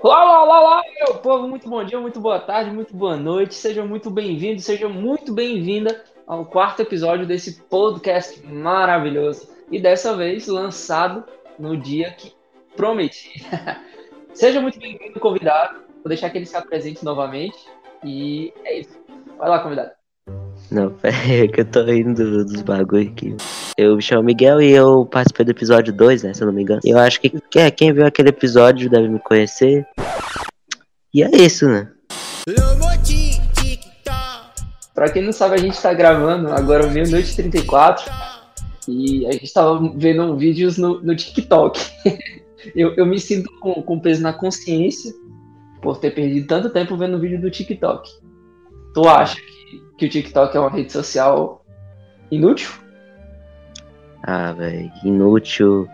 Olá, olá, olá, meu povo, muito bom dia, muito boa tarde, muito boa noite, sejam muito bem-vindos, sejam muito bem-vinda ao quarto episódio desse podcast maravilhoso e dessa vez lançado no dia que prometi. Seja muito bem-vindo, convidado, vou deixar que ele se apresente novamente e é isso. Vai lá, convidado. Não, aí, que eu tô indo dos bagulho aqui. Eu me chamo Miguel e eu participei do episódio 2, né, se eu não me engano. Eu acho que é, quem viu aquele episódio deve me conhecer. E é isso, né? Pra quem não sabe, a gente tá gravando agora meia-noite 34 e a gente tava vendo vídeos no, no TikTok. eu, eu me sinto com, com peso na consciência por ter perdido tanto tempo vendo vídeo do TikTok. Tu acha que, que o TikTok é uma rede social inútil? Ah, velho, inútil.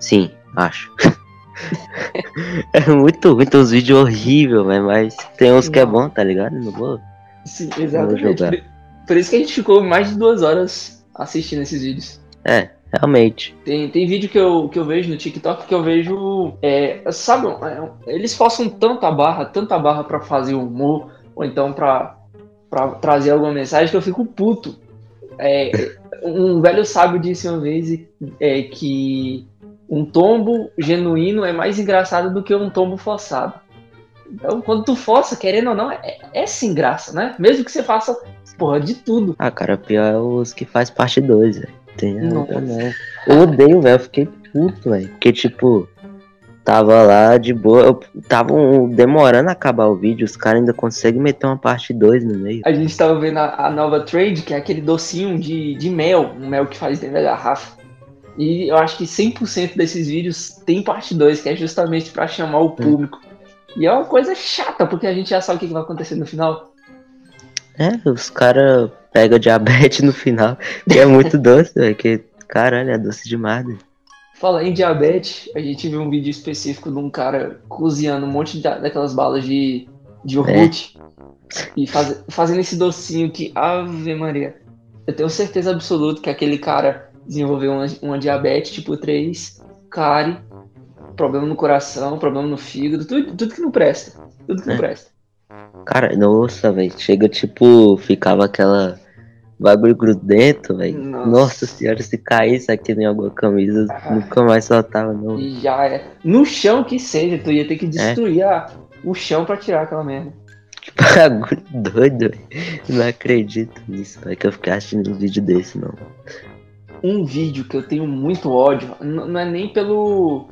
Sim, acho. é muito ruim, tem uns vídeos horríveis, véio, mas tem uns que é bom, tá ligado? Não vou. Sim, exatamente. Por, por isso que a gente ficou mais de duas horas assistindo esses vídeos. É, realmente. Tem, tem vídeo que eu, que eu vejo no TikTok que eu vejo. É, sabe, é, eles forçam tanta barra, tanta barra para fazer humor, ou então pra, pra trazer alguma mensagem que eu fico puto. É, um velho sábio disse uma vez é, que um tombo genuíno é mais engraçado do que um tombo forçado. Então, quando tu força, querendo ou não, é, é sem graça, né? Mesmo que você faça, porra, de tudo. Ah, cara, pior é os que faz parte 2, velho. Tem. Eu odeio, velho. Eu fiquei puto, velho. Porque, tipo, tava lá de boa. Tava demorando a acabar o vídeo. Os caras ainda conseguem meter uma parte 2 no meio. A gente tava vendo a, a, nova trade, que é aquele docinho de, de mel. Um mel que faz dentro da garrafa. E eu acho que 100% desses vídeos tem parte 2, que é justamente para chamar o hum. público. E é uma coisa chata, porque a gente já sabe o que vai acontecer no final. É, os caras pegam diabetes no final, que é muito doce, velho. Que, caralho, é doce demais. Véio. Fala em diabetes, a gente viu um vídeo específico de um cara cozinhando um monte de, daquelas balas de, de iogurte é. e faz, fazendo esse docinho que, ave Maria. Eu tenho certeza absoluta que aquele cara desenvolveu uma, uma diabetes tipo 3, cárie, problema no coração, problema no fígado, tudo, tudo que não presta. Tudo que não é. presta. Cara, nossa, velho. Chega tipo, ficava aquela bagulho grudento, velho. Nossa. nossa. senhora, se caísse aqui em alguma camisa, ah. nunca mais soltava, não. E já é. No chão que seja, tu ia ter que destruir é? a, o chão pra tirar aquela merda. Que bagulho doido, velho. Não acredito nisso, velho. Que eu fiquei assistindo um vídeo desse, não. Um vídeo que eu tenho muito ódio, não é nem pelo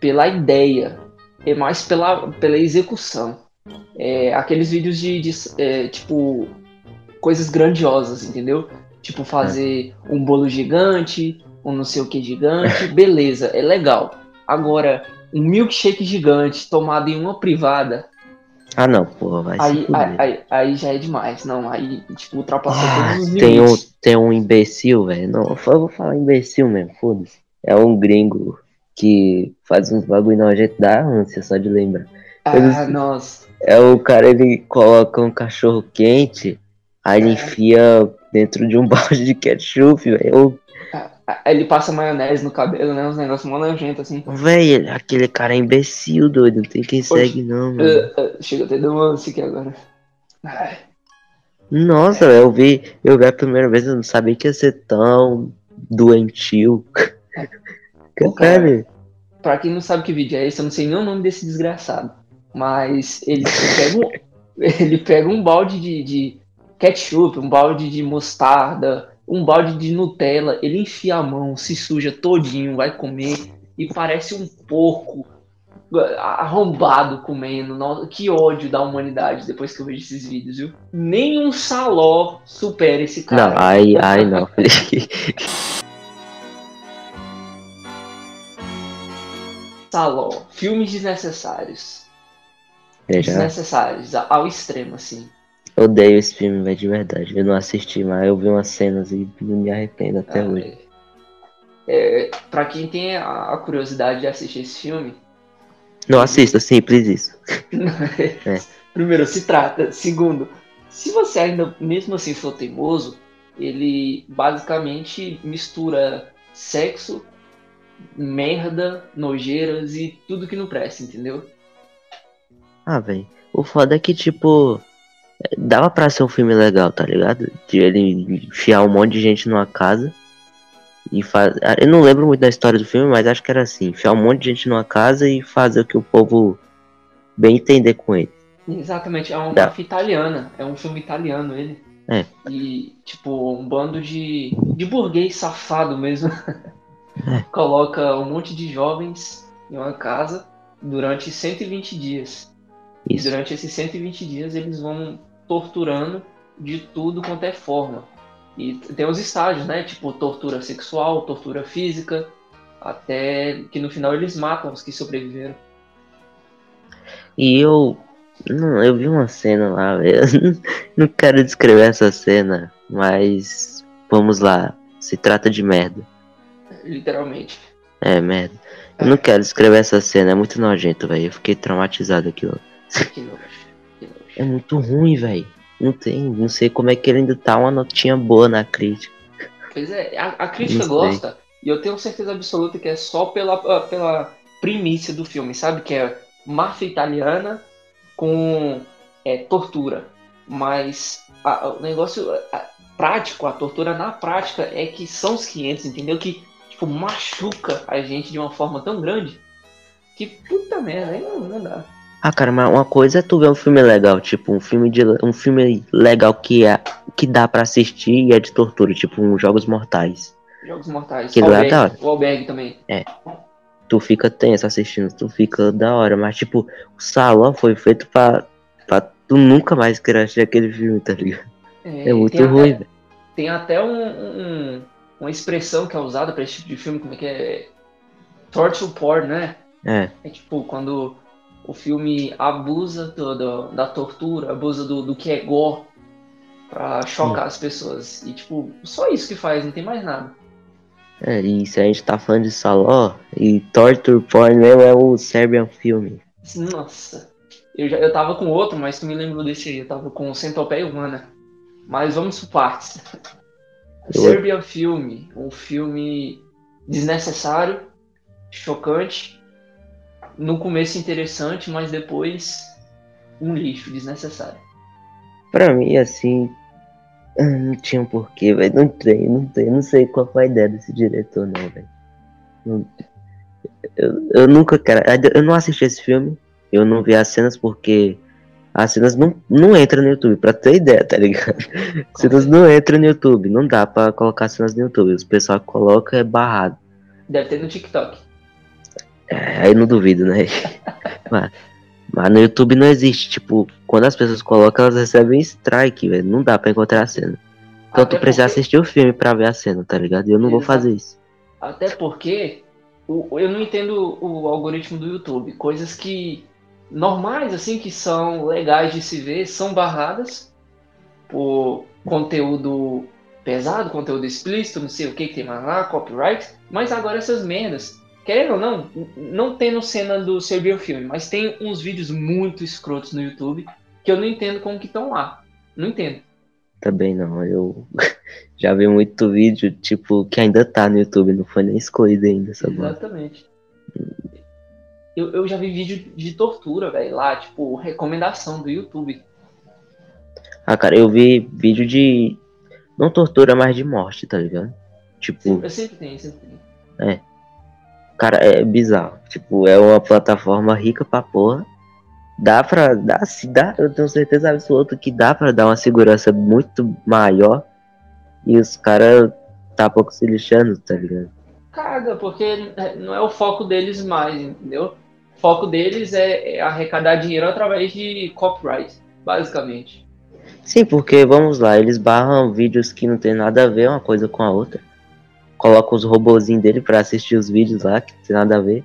pela ideia, é mais pela, pela execução. É, aqueles vídeos de, de é, tipo coisas grandiosas, entendeu? Tipo fazer é. um bolo gigante, um não sei o que gigante, beleza, é legal. Agora, um milkshake gigante tomado em uma privada. Ah não, porra, vai aí, aí, aí, aí, já é demais, não, aí tipo ultrapassou ah, todos os tem Um, tem um imbecil, velho, não, eu vou falar imbecil mesmo, foda-se. É um gringo que faz uns bagulho nojento da ânsia só de lembrar. Ah, Eles, nossa. É o cara, ele coloca um cachorro quente, aí ele enfia dentro de um balde de ketchup, velho. Ele passa maionese no cabelo, né? Uns negócios mó nojentos assim. Véi, aquele cara é imbecil, doido. Não tem quem segue, não, mano. Uh, uh, chega até deu uma aqui agora. Ai. Nossa, é. eu vi, eu vi a primeira vez, eu não sabia que ia ser tão doentio. O cara, pra quem não sabe que vídeo é esse, eu não sei nem o nome desse desgraçado. Mas ele pega um, ele pega um balde de, de ketchup, um balde de mostarda, um balde de Nutella, ele enfia a mão, se suja todinho, vai comer e parece um porco arrombado comendo. Nossa, que ódio da humanidade depois que eu vejo esses vídeos, viu? Nem um saló supera esse cara. Não, ai, ai não. Saló, filmes desnecessários. Desnecessários, ao extremo, assim. Odeio esse filme, velho, de verdade. Eu não assisti, mas eu vi umas cenas e não me arrependo até ah, hoje. É, pra quem tem a curiosidade de assistir esse filme. Não assista, simples isso. é. Primeiro, se trata. Segundo, se você ainda, mesmo assim, for teimoso, ele basicamente mistura sexo merda, nojeiras e tudo que não presta, entendeu? Ah, velho. O foda é que, tipo, dava pra ser um filme legal, tá ligado? De ele enfiar um monte de gente numa casa e fazer. Eu não lembro muito da história do filme, mas acho que era assim: enfiar um monte de gente numa casa e fazer o que o povo bem entender com ele. Exatamente, é uma máfia italiana, é um filme italiano ele. É. E, tipo, um bando de, de burguês safado mesmo. É. Coloca um monte de jovens em uma casa durante 120 dias. Isso. E durante esses 120 dias eles vão torturando de tudo quanto é forma. E tem os estágios, né? Tipo, tortura sexual, tortura física, até que no final eles matam os que sobreviveram. E eu. Não, eu vi uma cena lá, velho. Não quero descrever essa cena, mas. Vamos lá. Se trata de merda. Literalmente. É, merda. Eu não quero descrever essa cena, é muito nojento, velho. Eu fiquei traumatizado aquilo. Que nojo. É muito ruim, velho. Não tem, não sei como é que ele ainda tá uma notinha boa na crítica. Pois é, a, a crítica gosta, e eu tenho certeza absoluta que é só pela, ah, pela primícia do filme, sabe? Que é máfia italiana com é, tortura. Mas a, o negócio a, prático, a tortura na prática é que são os 500, entendeu? Que tipo, machuca a gente de uma forma tão grande que puta merda, aí não, não dá. Ah, cara, mas uma coisa é tu ver um filme legal, tipo, um filme de um filme legal que é que dá para assistir e é de tortura, tipo, um Jogos Mortais. Jogos Mortais. Que é da hora. O Albergue também. É. Tu fica tenso assistindo, tu fica da hora, mas tipo, o salão foi feito pra, pra tu nunca mais querer assistir aquele filme, tá ligado? É, é muito ruim, velho. Tem até um, um, uma expressão que é usada pra esse tipo de filme, como é que é? Torture porn, né? É. É tipo, quando o filme abusa do, do, da tortura, abusa do, do que é gore pra chocar Sim. as pessoas. E, tipo, só isso que faz, não tem mais nada. É, e se a gente tá falando de Saló, e Torture Porn mesmo é o Serbian Filme. Nossa, eu, já, eu tava com outro, mas tu me lembrou desse aí, eu tava com Centopeia Humana. Mas vamos por partes. Serbian Filme, um filme desnecessário, chocante, no começo interessante, mas depois um lixo desnecessário. Pra mim, assim, não tinha um porquê, velho. Não tem, não tem. Não sei qual foi a ideia desse diretor, não, velho. Eu, eu nunca quero. Eu não assisti esse filme. Eu não vi as cenas porque as cenas não, não entram no YouTube, pra ter ideia, tá ligado? As cenas não entram no YouTube. Não dá pra colocar cenas no YouTube. Os pessoal coloca é barrado. Deve ter no TikTok. É, aí não duvido, né? mas, mas, no YouTube não existe, tipo, quando as pessoas colocam, elas recebem strike, velho. Não dá pra encontrar a cena. Então Até tu precisa porque... assistir o filme pra ver a cena, tá ligado? E eu não Exato. vou fazer isso. Até porque o, eu não entendo o algoritmo do YouTube. Coisas que normais, assim, que são legais de se ver, são barradas por conteúdo pesado, conteúdo explícito, não sei o que que tem mais lá, copyright. Mas agora essas merdas querendo ou não, não tendo cena do Serbian Filme, mas tem uns vídeos muito escrotos no YouTube que eu não entendo como que estão lá. Não entendo. Também não, eu já vi muito vídeo, tipo, que ainda tá no YouTube, não foi nem excluído ainda, sabe? Exatamente. Eu, eu já vi vídeo de tortura, velho, lá, tipo, recomendação do YouTube. Ah, cara, eu vi vídeo de. Não tortura, mas de morte, tá ligado? Tipo. Eu sempre tenho, sempre tenho. É. Cara, é bizarro. Tipo, é uma plataforma rica pra porra. Dá pra. Dá, se dá, eu tenho certeza absoluta que dá pra dar uma segurança muito maior. E os caras tá pouco se lixando, tá ligado? Caga, porque não é o foco deles mais, entendeu? O foco deles é, é arrecadar dinheiro através de copyright, basicamente. Sim, porque vamos lá, eles barram vídeos que não tem nada a ver uma coisa com a outra coloca os robozinhos dele para assistir os vídeos lá, que tem nada a ver.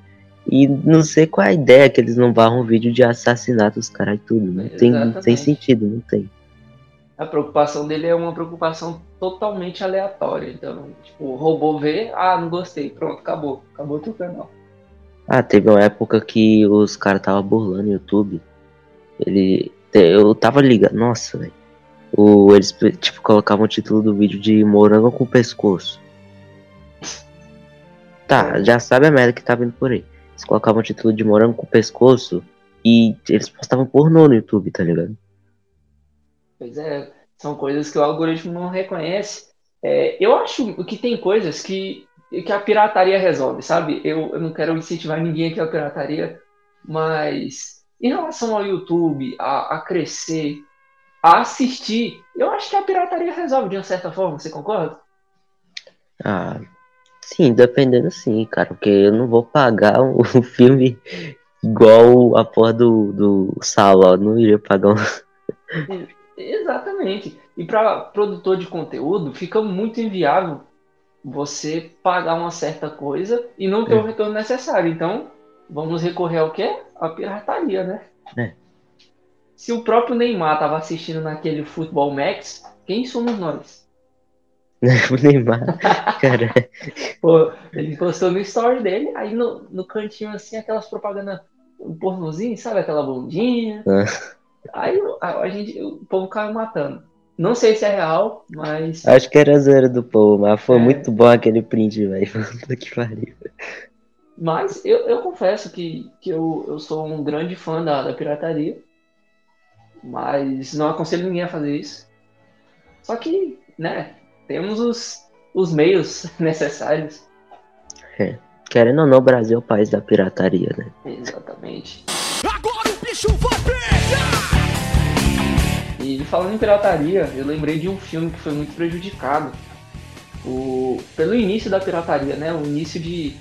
E não sei qual é a ideia que eles não barram vídeo de assassinato os caras e tudo. Não tem, não tem sentido, não tem. A preocupação dele é uma preocupação totalmente aleatória. Então, tipo, o robô vê, ah, não gostei, pronto, acabou. Acabou teu canal. Ah, teve uma época que os caras tava burlando o YouTube. Ele. Eu tava ligado. Nossa, velho. Eles, tipo, colocavam o título do vídeo de morango com pescoço. Tá, já sabe a merda que tá vindo por aí. Eles colocavam o título de morango com pescoço e eles postavam pornô no YouTube, tá ligado? Pois é, são coisas que o algoritmo não reconhece. É, eu acho que tem coisas que, que a pirataria resolve, sabe? Eu, eu não quero incentivar ninguém aqui a pirataria, mas em relação ao YouTube, a, a crescer, a assistir, eu acho que a pirataria resolve de uma certa forma, você concorda? Ah, sim, dependendo sim, cara, porque eu não vou pagar um, um filme igual a porra do, do Sala, não iria pagar um. Exatamente. E para produtor de conteúdo, fica muito inviável você pagar uma certa coisa e não ter é. o retorno necessário. Então, vamos recorrer ao quê? A pirataria, né? É. Se o próprio Neymar estava assistindo naquele Futebol Max, quem somos nós? o Neymar, cara. Pô, ele postou no story dele, aí no, no cantinho assim, aquelas propagandas, um pornozinho, sabe? Aquela bundinha. Ah. Aí a, a, gente, o povo caiu matando. Não sei se é real, mas. Acho que era zero do povo, mas foi é... muito bom aquele print, velho. que pariu. Mas eu, eu confesso que, que eu, eu sou um grande fã da, da pirataria. Mas não aconselho ninguém a fazer isso. Só que, né, temos os, os meios necessários. É. Querendo ou não, o Brasil é o país da pirataria, né? Exatamente. Agora o bicho vai pegar! E falando em pirataria, eu lembrei de um filme que foi muito prejudicado o, pelo início da pirataria, né? O início de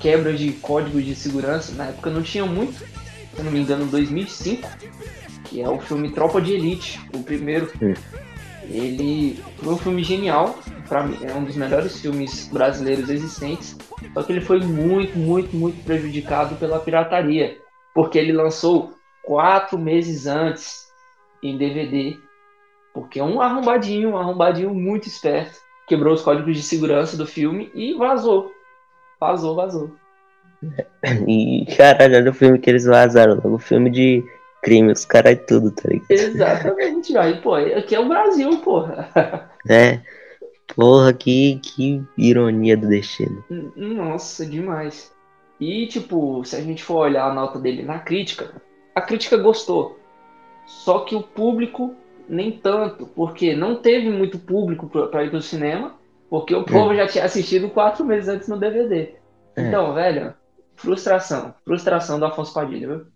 quebra de código de segurança. Na época não tinha muito, se eu não me engano, 2005, que é o filme Tropa de Elite, o primeiro. Hum. Ele foi um filme genial, para mim é um dos melhores filmes brasileiros existentes. Só que ele foi muito, muito, muito prejudicado pela pirataria, porque ele lançou quatro meses antes em DVD, porque é um arrombadinho, um arrombadinho muito esperto, quebrou os códigos de segurança do filme e vazou. Vazou, vazou. E caralho, olha o filme que eles vazaram, o filme de crime, os caras e tudo, tá ligado? Exatamente, aí, pô, aqui é o Brasil, porra. É. Porra, que, que ironia do destino. Nossa, demais. E, tipo, se a gente for olhar a nota dele na crítica, a crítica gostou. Só que o público nem tanto, porque não teve muito público para ir pro cinema, porque o povo é. já tinha assistido quatro meses antes no DVD. É. Então, velho, frustração. Frustração do Afonso Padilha, viu?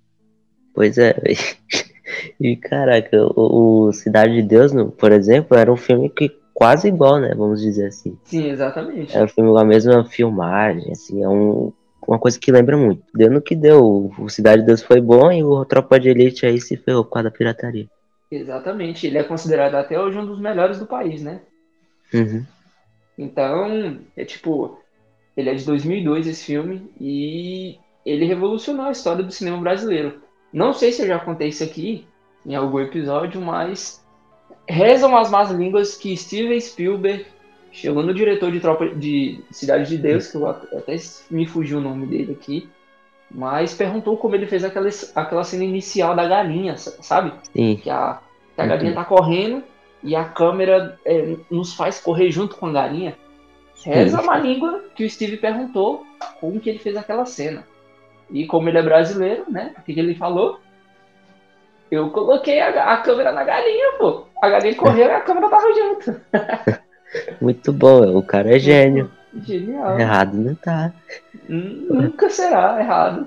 Pois é, E caraca, o, o, Cidade de Deus, por exemplo, era um filme que quase igual, né? Vamos dizer assim. Sim, exatamente. Era um filme com a mesma filmagem, assim, é um, uma coisa que lembra muito. Deu no que deu. O Cidade de Deus foi bom e o Tropa de Elite aí se ferrou com a da pirataria. Exatamente. Ele é considerado até hoje um dos melhores do país, né? Uhum. Então, é tipo, ele é de 2002 esse filme e ele revolucionou a história do cinema brasileiro. Não sei se eu já contei isso aqui em algum episódio, mas rezam as más línguas que Steven Spielberg Chegou no diretor de Tropa de Cidade de Deus, que eu até me fugiu o nome dele aqui, mas perguntou como ele fez aquela, aquela cena inicial da galinha, sabe? Sim. Que a, que a galinha tá correndo e a câmera é, nos faz correr junto com a galinha. Reza uma língua que o Steve perguntou como que ele fez aquela cena. E como ele é brasileiro, né? O que, que ele falou? Eu coloquei a, a câmera na galinha, pô. A galinha correu e a câmera tava junto. Muito bom, o cara é gênio. Genial. Errado não tá. Nunca será errado.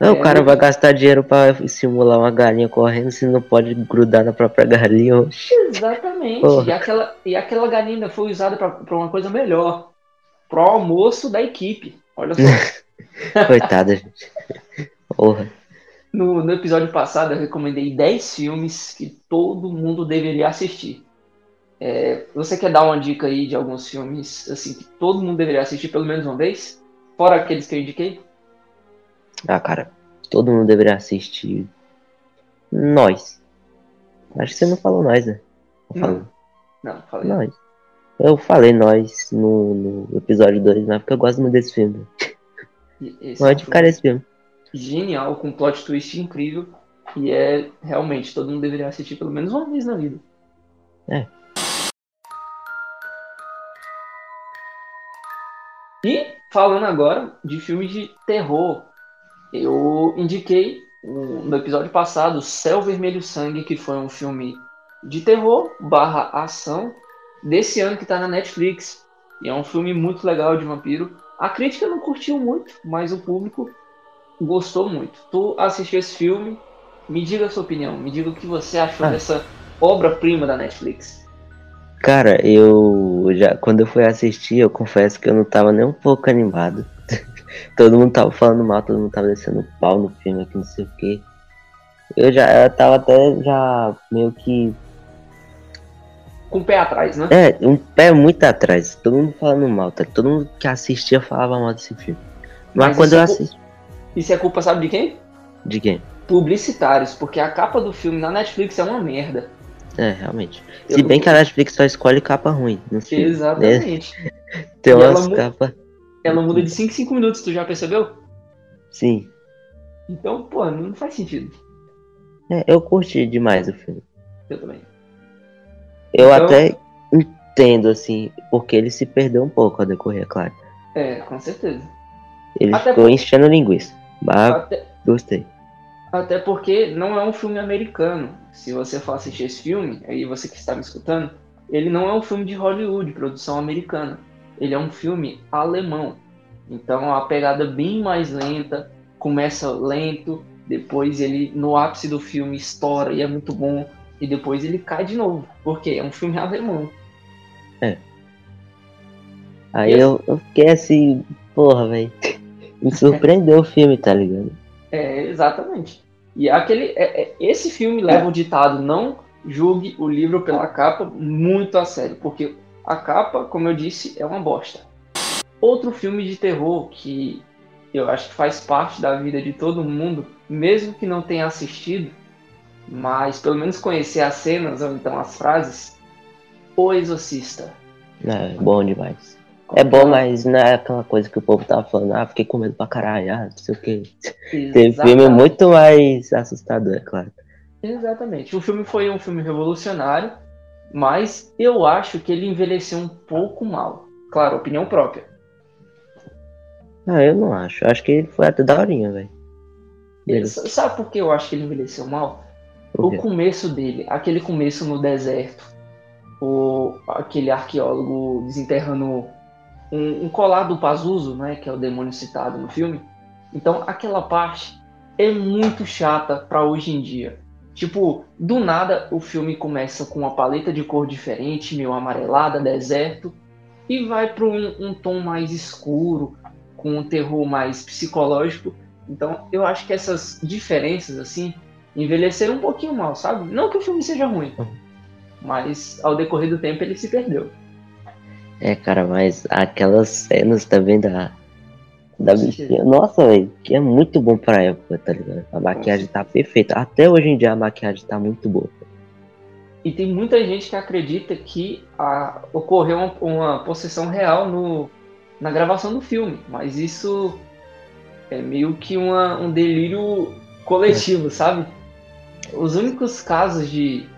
Não, é, o cara vai gastar dinheiro pra simular uma galinha correndo se não pode grudar na própria galinha. Exatamente. E aquela, e aquela galinha foi usada pra uma coisa melhor. Pro almoço da equipe. Olha só. Coitada, gente. Porra. No, no episódio passado eu recomendei 10 filmes que todo mundo deveria assistir. É, você quer dar uma dica aí de alguns filmes assim que todo mundo deveria assistir pelo menos uma vez? Fora aqueles que eu indiquei? Ah, cara, todo mundo deveria assistir. Nós. Acho que você não falou nós, né? Não, não, falei. Nós. Eu falei nós no, no episódio 2, mas porque eu gosto muito desse filme. Pode ficar esse filme. Genial, com um plot twist incrível. E é realmente, todo mundo deveria assistir pelo menos uma vez na vida. É. E falando agora de filmes de terror, eu indiquei no episódio passado, Céu Vermelho Sangue, que foi um filme de terror barra ação desse ano que tá na Netflix. E é um filme muito legal de vampiro. A crítica não curtiu muito, mas o público gostou muito. Tu assistiu esse filme? Me diga a sua opinião, me diga o que você achou ah. dessa obra-prima da Netflix. Cara, eu já quando eu fui assistir, eu confesso que eu não tava nem um pouco animado. todo mundo tava falando mal, todo mundo tava descendo pau no filme, aqui não sei o que. Eu já eu tava até já meio que. Com o pé atrás, né? É, um pé muito atrás. Todo mundo falando mal, tá? Todo mundo que assistia falava mal desse filme. Mas, Mas quando eu é assisti. Isso é culpa, sabe de quem? De quem? Publicitários, porque a capa do filme na Netflix é uma merda. É, realmente. Eu Se bem que a Netflix só escolhe capa ruim. Exatamente. Né? Tem umas capas. Ela muda de 5 em 5 minutos, tu já percebeu? Sim. Então, pô, não faz sentido. É, eu curti demais o filme. Eu também. Eu então... até entendo, assim, porque ele se perdeu um pouco ao decorrer, é claro. É, com certeza. Ele até ficou por... enchendo linguiça. Mas até... gostei. Até porque não é um filme americano. Se você for assistir esse filme, aí você que está me escutando, ele não é um filme de Hollywood, produção americana ele é um filme alemão. Então a pegada bem mais lenta, começa lento, depois ele no ápice do filme estoura e é muito bom e depois ele cai de novo, porque é um filme alemão. É. Aí eu, eu fiquei assim, porra, velho. Me surpreendeu o filme, tá ligado? É, exatamente. E aquele, é, é, esse filme leva o ditado não julgue o livro pela capa muito a sério, porque a capa, como eu disse, é uma bosta. Outro filme de terror que eu acho que faz parte da vida de todo mundo, mesmo que não tenha assistido, mas pelo menos conhecer as cenas ou então as frases, O Exorcista. É, bom demais. É bom, mas não é aquela coisa que o povo tava falando, ah, fiquei com medo pra caralho, ah, não sei o que. Tem filme muito mais assustador, é claro. Exatamente. O filme foi um filme revolucionário mas eu acho que ele envelheceu um pouco mal. Claro, opinião própria. Ah, eu não acho. Acho que ele foi até daorinha, velho. Sabe por que eu acho que ele envelheceu mal? O começo dele, aquele começo no deserto, o, aquele arqueólogo desenterrando um, um colar do Pazuzu, né, que é o demônio citado no filme. Então, aquela parte é muito chata para hoje em dia. Tipo, do nada o filme começa com uma paleta de cor diferente, meio amarelada, deserto, e vai para um, um, tom mais escuro, com um terror mais psicológico. Então, eu acho que essas diferenças, assim, envelheceram um pouquinho mal, sabe? Não que o filme seja ruim, mas ao decorrer do tempo ele se perdeu. É, cara, mas aquelas cenas também da, da bichinha. Nossa, velho, que é muito bom pra época, tá ligado? A maquiagem tá perfeita. Até hoje em dia a maquiagem tá muito boa. E tem muita gente que acredita que a, ocorreu uma, uma possessão real no, na gravação do filme, mas isso é meio que uma, um delírio coletivo, é. sabe? Os únicos casos de,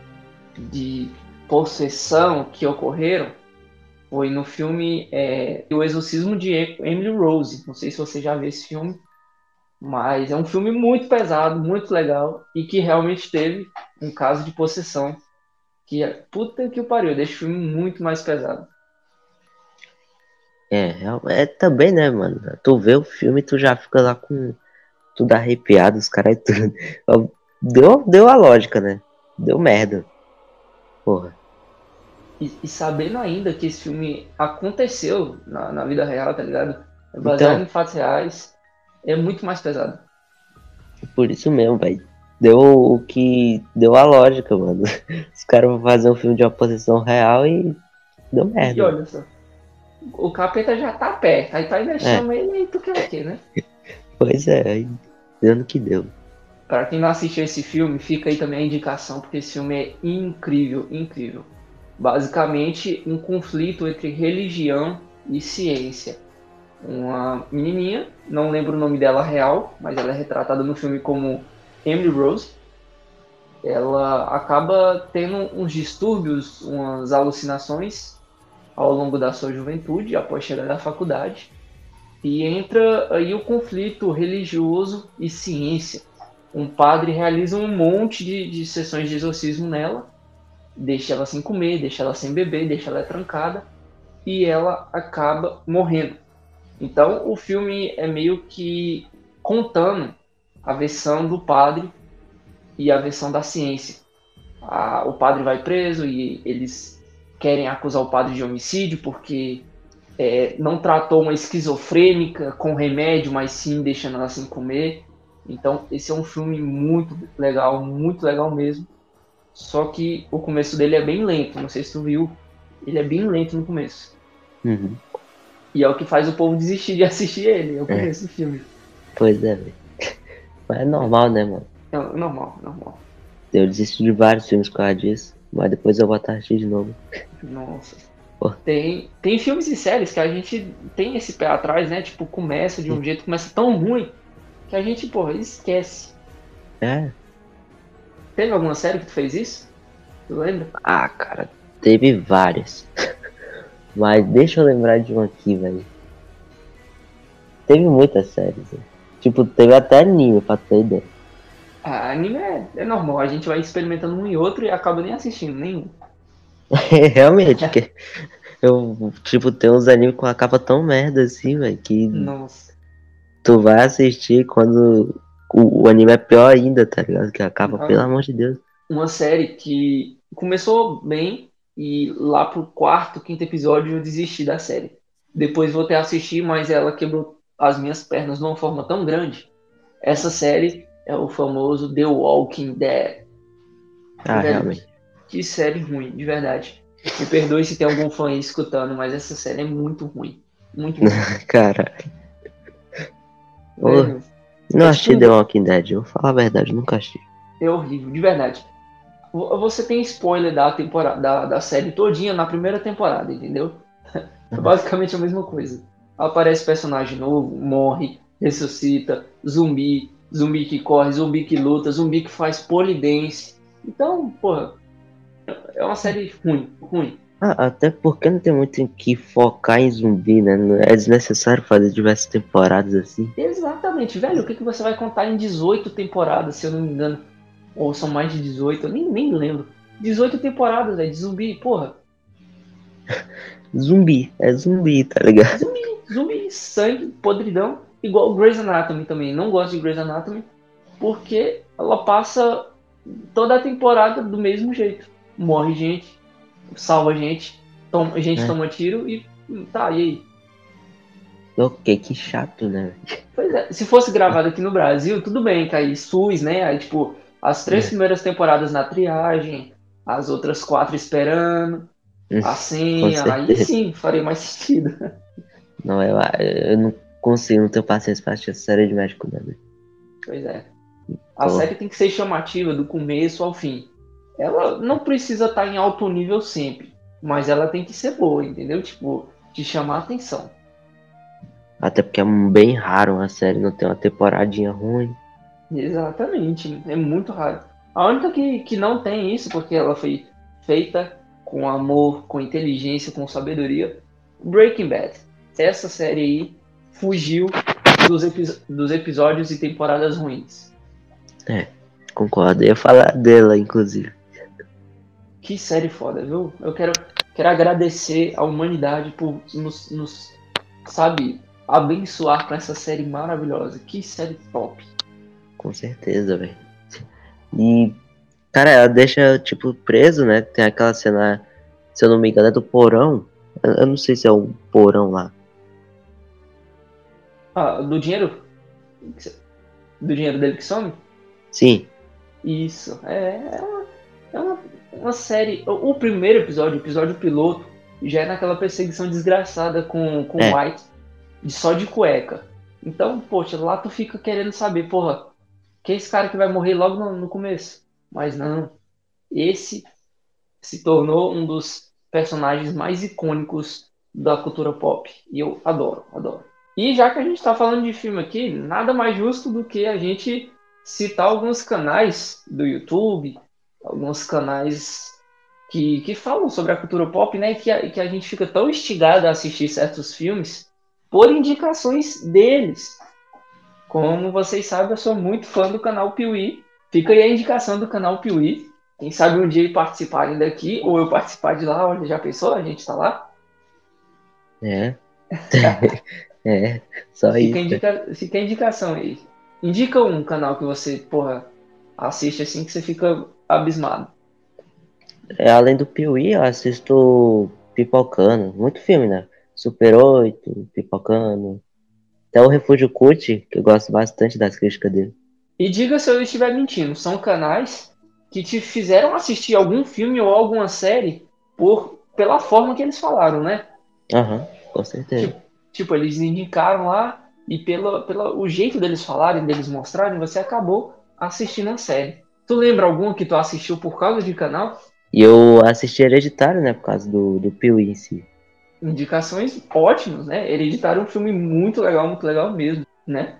de possessão que ocorreram foi no filme é, O Exorcismo de Emily Rose. Não sei se você já viu esse filme, mas é um filme muito pesado, muito legal e que realmente teve um caso de possessão. Que é, puta que o pariu, deixa o filme muito mais pesado. É, é também, né, mano? Tu vê o filme tu já fica lá com tudo arrepiado, os caras tudo. Deu, deu a lógica, né? Deu merda. Porra. E, e, sabendo ainda que esse filme aconteceu na, na vida real, tá ligado? É baseado então, em fatos reais, é muito mais pesado. Por isso mesmo, velho. Deu o que. Deu a lógica, mano. Os caras vão fazer um filme de uma posição real e. Deu merda. E olha só. O capeta já tá perto. Aí tu ainda é. chama ele e tu quer o quê, né? Pois é, aí dando que deu. Para quem não assistiu esse filme, fica aí também a indicação, porque esse filme é incrível, incrível basicamente um conflito entre religião e ciência. Uma menininha, não lembro o nome dela real, mas ela é retratada no filme como Emily Rose. Ela acaba tendo uns distúrbios, umas alucinações ao longo da sua juventude, após chegar da faculdade. E entra aí o conflito religioso e ciência. Um padre realiza um monte de, de sessões de exorcismo nela, deixa ela sem comer, deixa ela sem beber, deixa ela trancada e ela acaba morrendo. Então o filme é meio que contando a versão do padre e a versão da ciência. o padre vai preso e eles querem acusar o padre de homicídio porque é, não tratou uma esquizofrênica com remédio, mas sim deixando ela sem comer. Então, esse é um filme muito legal, muito legal mesmo. Só que o começo dele é bem lento, não sei se tu viu. Ele é bem lento no começo. Uhum. E é o que faz o povo desistir de assistir ele, é o é. filme. Pois é, velho. Mas é normal, né, mano? É normal, normal. Eu desisti de vários filmes por causa disso, mas depois eu vou assistir de novo. Nossa. Tem, tem filmes e séries que a gente tem esse pé atrás, né? Tipo, começa de um Sim. jeito, começa tão ruim que a gente, porra, esquece. É. Teve alguma série que tu fez isso? Tu lembra? Ah, cara, teve várias. Mas deixa eu lembrar de uma aqui, velho. Teve muitas séries. Né? Tipo, teve até anime, pra ter ideia. Ah, anime é, é normal, a gente vai experimentando um e outro e acaba nem assistindo nenhum. Realmente, porque eu, tipo, tem uns animes com a capa tão merda assim, velho, que. Nossa. Tu vai assistir quando o, o, anime é pior ainda, tá ligado? Que a capa, ah, pelo amor de Deus. Uma série que começou bem e lá pro quarto, quinto episódio eu desisti da série. Depois voltei a assistir, mas ela quebrou as minhas pernas de uma forma tão grande. Essa série é o famoso The Walking Dead. Ah, realmente. Que série ruim, de verdade. Me perdoe se tem algum fã aí escutando, mas essa série é muito ruim. Muito ruim. Cara. É, não achei The Walking Dead, eu vou falar a verdade, nunca achei. É horrível, de verdade. Você tem spoiler da temporada da, da série todinha na primeira temporada, entendeu? É basicamente a mesma coisa. Aparece personagem novo, morre, ressuscita, zumbi, zumbi que corre, zumbi que luta, zumbi que faz polidense. Então, porra, é uma série ruim, ruim. Ah, até porque não tem muito em que focar em zumbi, né? É desnecessário fazer diversas temporadas assim. Exatamente, velho. O que, que você vai contar em 18 temporadas, se eu não me engano? Ou são mais de 18, eu nem, nem lembro. 18 temporadas, velho, de zumbi, porra. zumbi, é zumbi, tá ligado? Zumbi, zumbi, sangue, podridão. Igual Grey's Anatomy também. Não gosto de Grey's Anatomy porque ela passa toda a temporada do mesmo jeito morre gente, salva gente, toma, gente é. toma tiro e tá, e aí? Ok, que chato, né? Pois é, se fosse gravado aqui no Brasil, tudo bem, que aí SUS, né? Aí, tipo, as três é. primeiras temporadas na triagem, as outras quatro esperando, hum, a senha, aí sim, faria mais sentido. Não, eu, eu não consigo, não tenho paciência pra assistir série de médico, né? Pois é. A Pô. série tem que ser chamativa do começo ao fim ela não precisa estar tá em alto nível sempre, mas ela tem que ser boa, entendeu? Tipo, te chamar a atenção. Até porque é bem raro uma série não ter uma temporadinha ruim. Exatamente, é muito raro. A única que, que não tem isso, porque ela foi feita com amor, com inteligência, com sabedoria, Breaking Bad. Essa série aí fugiu dos, epi dos episódios e temporadas ruins. É, concordo. Eu ia falar dela, inclusive. Que série foda, viu? Eu quero, quero agradecer à humanidade por nos, nos sabe, abençoar com essa série maravilhosa. Que série top. Com certeza, velho. E, cara, ela deixa, tipo, preso, né? Tem aquela cena, se eu não me engano, é do porão. Eu não sei se é um porão lá. Ah, do dinheiro? Do dinheiro dele que some? Sim. Isso. É, é uma, é uma uma série. O, primeiro episódio, o episódio piloto, já é naquela perseguição desgraçada com, com é. White, só de cueca. Então, poxa, lá tu fica querendo saber, porra, que é esse cara que vai morrer logo no, no começo. Mas não. Esse se tornou um dos personagens mais icônicos da cultura pop. E eu adoro, adoro. E já que a gente está falando de filme aqui, nada mais justo do que a gente citar alguns canais do YouTube, alguns canais que, que falam sobre a cultura pop, né? Que a, que a gente fica tão instigado a assistir certos filmes por indicações deles. Como vocês sabem, eu sou muito fã do canal Piuí. Fica aí a indicação do canal Piuí. Quem sabe um dia participarem daqui, ou eu participar de lá, olha, já pensou? A gente tá lá? É. é, só fica isso. Indica, fica a indicação aí. Indica um canal que você, porra, assiste assim que você fica abismado. É, além do Piuí, eu assisto Pipocano. Muito filme, né? Super 8, Pipocano. Até o Refúgio Cult, que eu gosto bastante das críticas dele. E diga se eu estiver mentindo, são canais que te fizeram assistir algum filme ou alguma série por pela forma que eles falaram, né? Aham, uhum, com certeza. Tipo, tipo, eles indicaram lá e pelo, pelo o jeito deles falarem, deles mostrarem, você acabou assistindo a série. Tu lembra alguma que tu assistiu por causa de canal? E eu assisti Hereditário, né? Por causa do, do Piuí em si. Indicações ótimas, né? Hereditário é um filme muito legal, muito legal mesmo, né?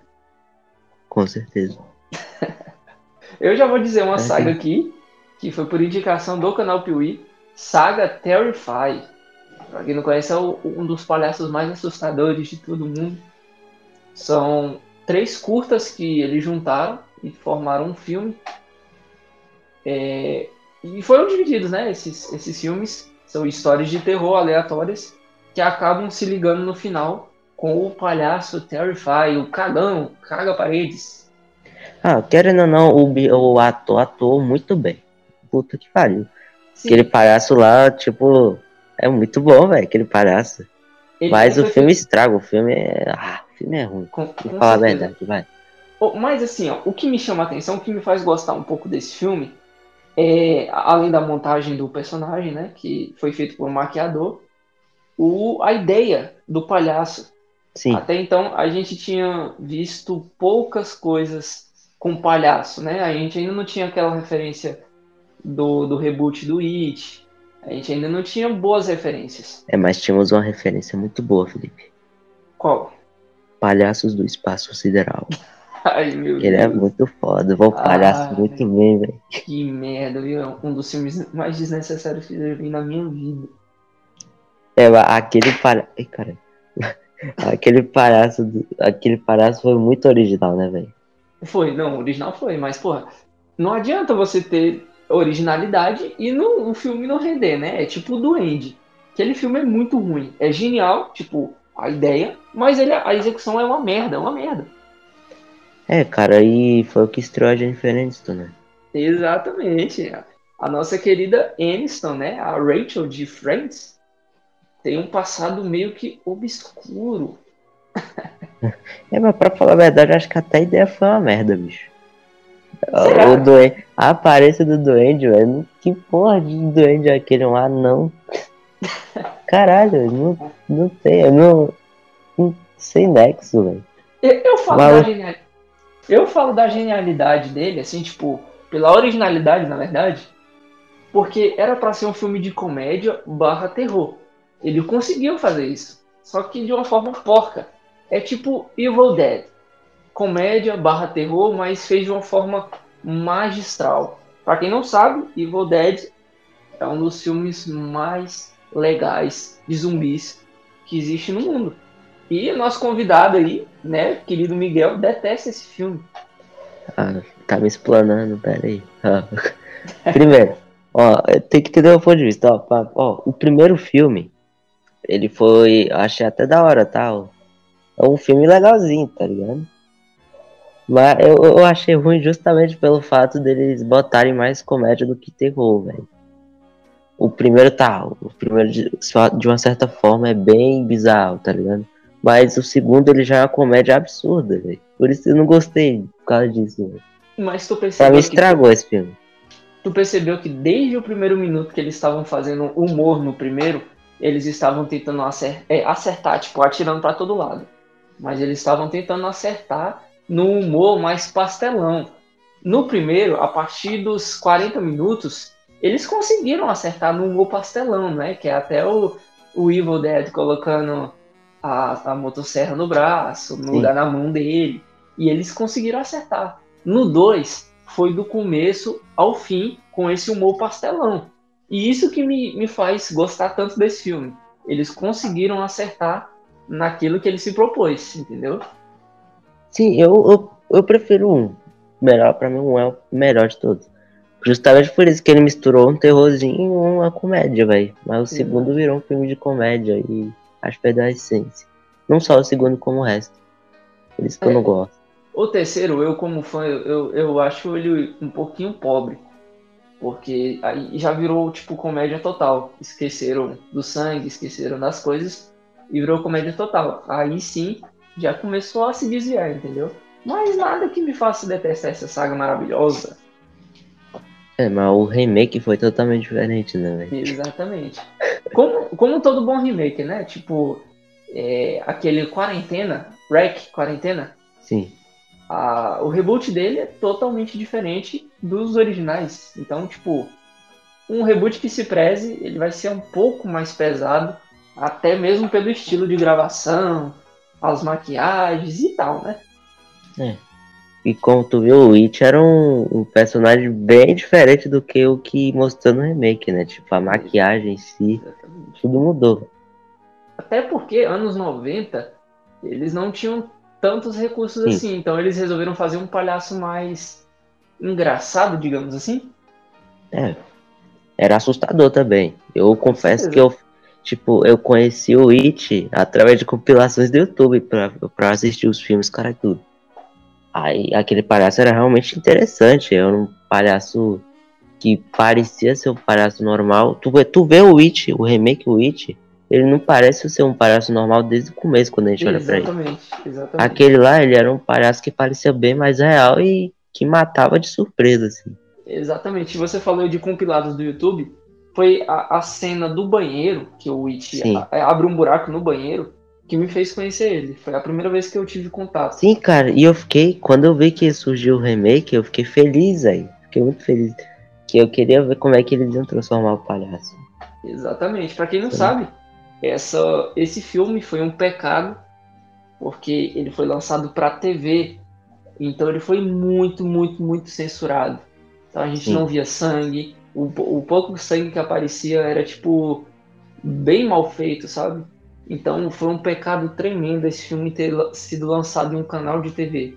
Com certeza. eu já vou dizer uma é saga sim. aqui, que foi por indicação do canal Piuí, Saga Terrify. Pra quem não conhece, é um dos palhaços mais assustadores de todo mundo. São três curtas que eles juntaram e formaram um filme. É, e foram divididos, né? Esses, esses filmes são histórias de terror aleatórias que acabam se ligando no final com o palhaço Terrify, o cagão, caga paredes. Ah, querendo ou não, o, o ator atuou muito bem. Puta que pariu. Sim. Aquele palhaço lá, tipo, é muito bom, velho, aquele palhaço. Ele Mas o filme estraga, o filme é. Ah, o filme é ruim. Com, com falar a verdade, vai. Mas assim, ó, o que me chama a atenção, o que me faz gostar um pouco desse filme, é, além da montagem do personagem, né, que foi feito por um maquiador, o, a ideia do palhaço. Sim. Até então a gente tinha visto poucas coisas com palhaço, né? A gente ainda não tinha aquela referência do, do reboot do It. A gente ainda não tinha boas referências. É, mas tínhamos uma referência muito boa, Felipe. Qual? Palhaços do Espaço Sideral. Ai, meu Ele é Deus. é muito foda, vou palhaço Ai, muito bem, velho. Que merda, viu? É um dos filmes mais desnecessários que eu vi na minha vida. É, aquele palhaço. Cara. aquele palhaço. Do... Aquele palhaço foi muito original, né, velho? Foi, não, original foi, mas, porra, não adianta você ter originalidade e no, o filme não render, né? É tipo o Duende. Aquele filme é muito ruim. É genial, tipo, a ideia, mas ele, a execução é uma merda, é uma merda. É, cara, e foi o que estreou a Jennifer Aniston, né? Exatamente. A nossa querida Aniston, né? A Rachel de Friends, tem um passado meio que obscuro. é, mas pra falar a verdade, acho que até a ideia foi uma merda, bicho. O duende, a aparência do duende, velho. Que porra de duende é aquele? Um anão. Caralho, não, não tem, não, não sem nexo, velho. Eu, eu falo mas... da eu falo da genialidade dele, assim, tipo, pela originalidade, na verdade, porque era para ser um filme de comédia barra terror. Ele conseguiu fazer isso, só que de uma forma porca. É tipo Evil Dead. Comédia barra terror, mas fez de uma forma magistral. Para quem não sabe, Evil Dead é um dos filmes mais legais de zumbis que existe no mundo. E nosso convidado aí, né, querido Miguel, detesta esse filme. Ah, tá me explanando, peraí. Ah. Primeiro, ó, tem que entender o ponto de vista. Ó, ó, o primeiro filme, ele foi, achei até da hora, tá? É um filme legalzinho, tá ligado? Mas eu, eu achei ruim justamente pelo fato deles botarem mais comédia do que terror, velho. O primeiro tá, o primeiro de, de uma certa forma é bem bizarro, tá ligado? Mas o segundo ele já é uma comédia absurda, velho. Por isso eu não gostei por causa disso, velho. Mas tu percebeu. Pra mim estragou esse filme. Tu percebeu que desde o primeiro minuto que eles estavam fazendo humor no primeiro, eles estavam tentando acertar, é, acertar tipo, atirando para todo lado. Mas eles estavam tentando acertar no humor mais pastelão. No primeiro, a partir dos 40 minutos, eles conseguiram acertar no humor pastelão, né? Que é até o, o Evil Dead colocando a, a motosserra no braço, no lugar na mão dele. E eles conseguiram acertar. No 2, foi do começo ao fim com esse humor pastelão. E isso que me, me faz gostar tanto desse filme. Eles conseguiram acertar naquilo que ele se propôs, entendeu? Sim, eu, eu, eu prefiro um. Melhor, pra mim, um é o melhor de todos. Justamente por isso que ele misturou um terrorzinho e uma comédia, velho. Mas o Sim. segundo virou um filme de comédia e acho que perdeu a essência. Não só o segundo, como o resto. Por isso que é. eu não gosto. O terceiro, eu como fã, eu, eu acho ele um pouquinho pobre. Porque aí já virou, tipo, comédia total. Esqueceram do sangue, esqueceram das coisas e virou comédia total. Aí sim, já começou a se desviar, entendeu? Mas nada que me faça detestar essa saga maravilhosa. É, mas o remake foi totalmente diferente, né, véio? Exatamente. Como, como todo bom remake, né? Tipo, é, aquele Quarentena, Wreck Quarentena. Sim. A, o reboot dele é totalmente diferente dos originais. Então, tipo, um reboot que se preze, ele vai ser um pouco mais pesado, até mesmo pelo estilo de gravação, as maquiagens e tal, né? É. E como tu viu, o It era um, um, personagem bem diferente do que o que mostrou no remake, né? Tipo, a maquiagem em si, Exatamente. tudo mudou. Até porque, anos 90, eles não tinham tantos recursos Sim. assim, então eles resolveram fazer um palhaço mais engraçado, digamos assim. É, era assustador também. Eu confesso que eu, tipo, eu conheci o It através de compilações do YouTube pra, pra assistir os filmes, cara, tudo. Aí aquele palhaço era realmente interessante. Era um palhaço que parecia ser um palhaço normal. Tu, tu vê o It, o remake o It, ele não parece ser um palhaço normal desde o começo, quando a gente olha pra ele. Exatamente. Aquele lá, ele era um palhaço que parecia bem mais real e que matava de surpresa, assim. Exatamente. Você falou de compilados do YouTube. Foi a, a cena do banheiro, que o It abre um buraco no banheiro que me fez conhecer ele. Foi a primeira vez que eu tive contato. Sim, cara, e eu fiquei, quando eu vi que surgiu o remake, eu fiquei feliz aí. Fiquei muito feliz. Que eu queria ver como é que eles iam transformar o palhaço. Exatamente. Para quem não Sim. sabe, essa, esse filme foi um pecado, porque ele foi lançado para TV. Então ele foi muito, muito, muito censurado. Então a gente Sim. não via sangue. O, o pouco sangue que aparecia era tipo bem mal feito, sabe? Então foi um pecado tremendo esse filme ter sido lançado em um canal de TV.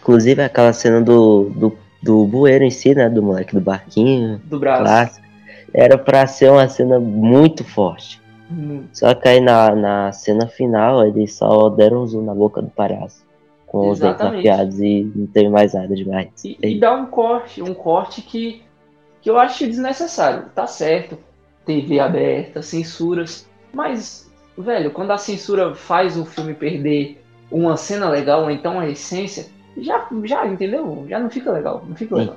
Inclusive aquela cena do, do, do bueiro em si, né? Do moleque do barquinho. Do braço. Clássico, era pra ser uma cena muito forte. Hum. Só que aí na, na cena final eles só deram um zoom na boca do palhaço. Com os dentes afiados e não teve mais nada demais. E, e dá um corte, um corte que, que eu acho desnecessário. Tá certo. TV aberta, censuras. Mas velho, quando a censura faz o filme perder uma cena legal, ou então a essência, já, já entendeu? Já não fica legal, não fica legal.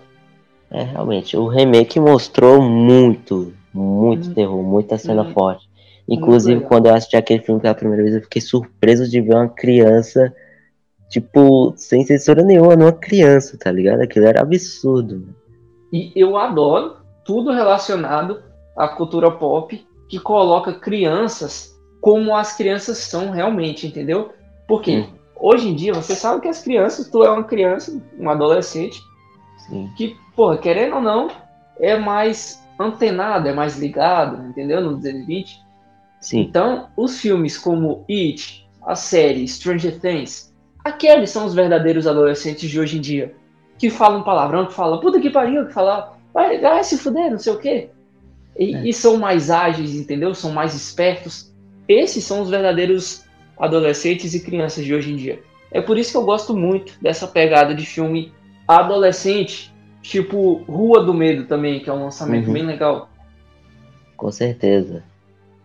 É, realmente, o remake mostrou muito, muito hum. terror, muita cena hum. forte. Inclusive, quando eu assisti aquele filme pela primeira vez, eu fiquei surpreso de ver uma criança, tipo, sem censura nenhuma, numa criança, tá ligado? Aquilo era absurdo. E eu adoro tudo relacionado à cultura pop que coloca crianças como as crianças são realmente, entendeu? Porque hoje em dia você sabe que as crianças, tu é uma criança, um adolescente, Sim. que, porra, querendo ou não, é mais antenado, é mais ligado, entendeu? No 220. Sim. Então, os filmes como It, a série Stranger Things, aqueles são os verdadeiros adolescentes de hoje em dia. Que falam palavrão, que falam, puta que pariu, que falam, vai, vai se fuder, não sei o quê. E, é. e são mais ágeis, entendeu? São mais espertos. Esses são os verdadeiros adolescentes e crianças de hoje em dia. É por isso que eu gosto muito dessa pegada de filme adolescente, tipo Rua do Medo também, que é um lançamento uhum. bem legal. Com certeza.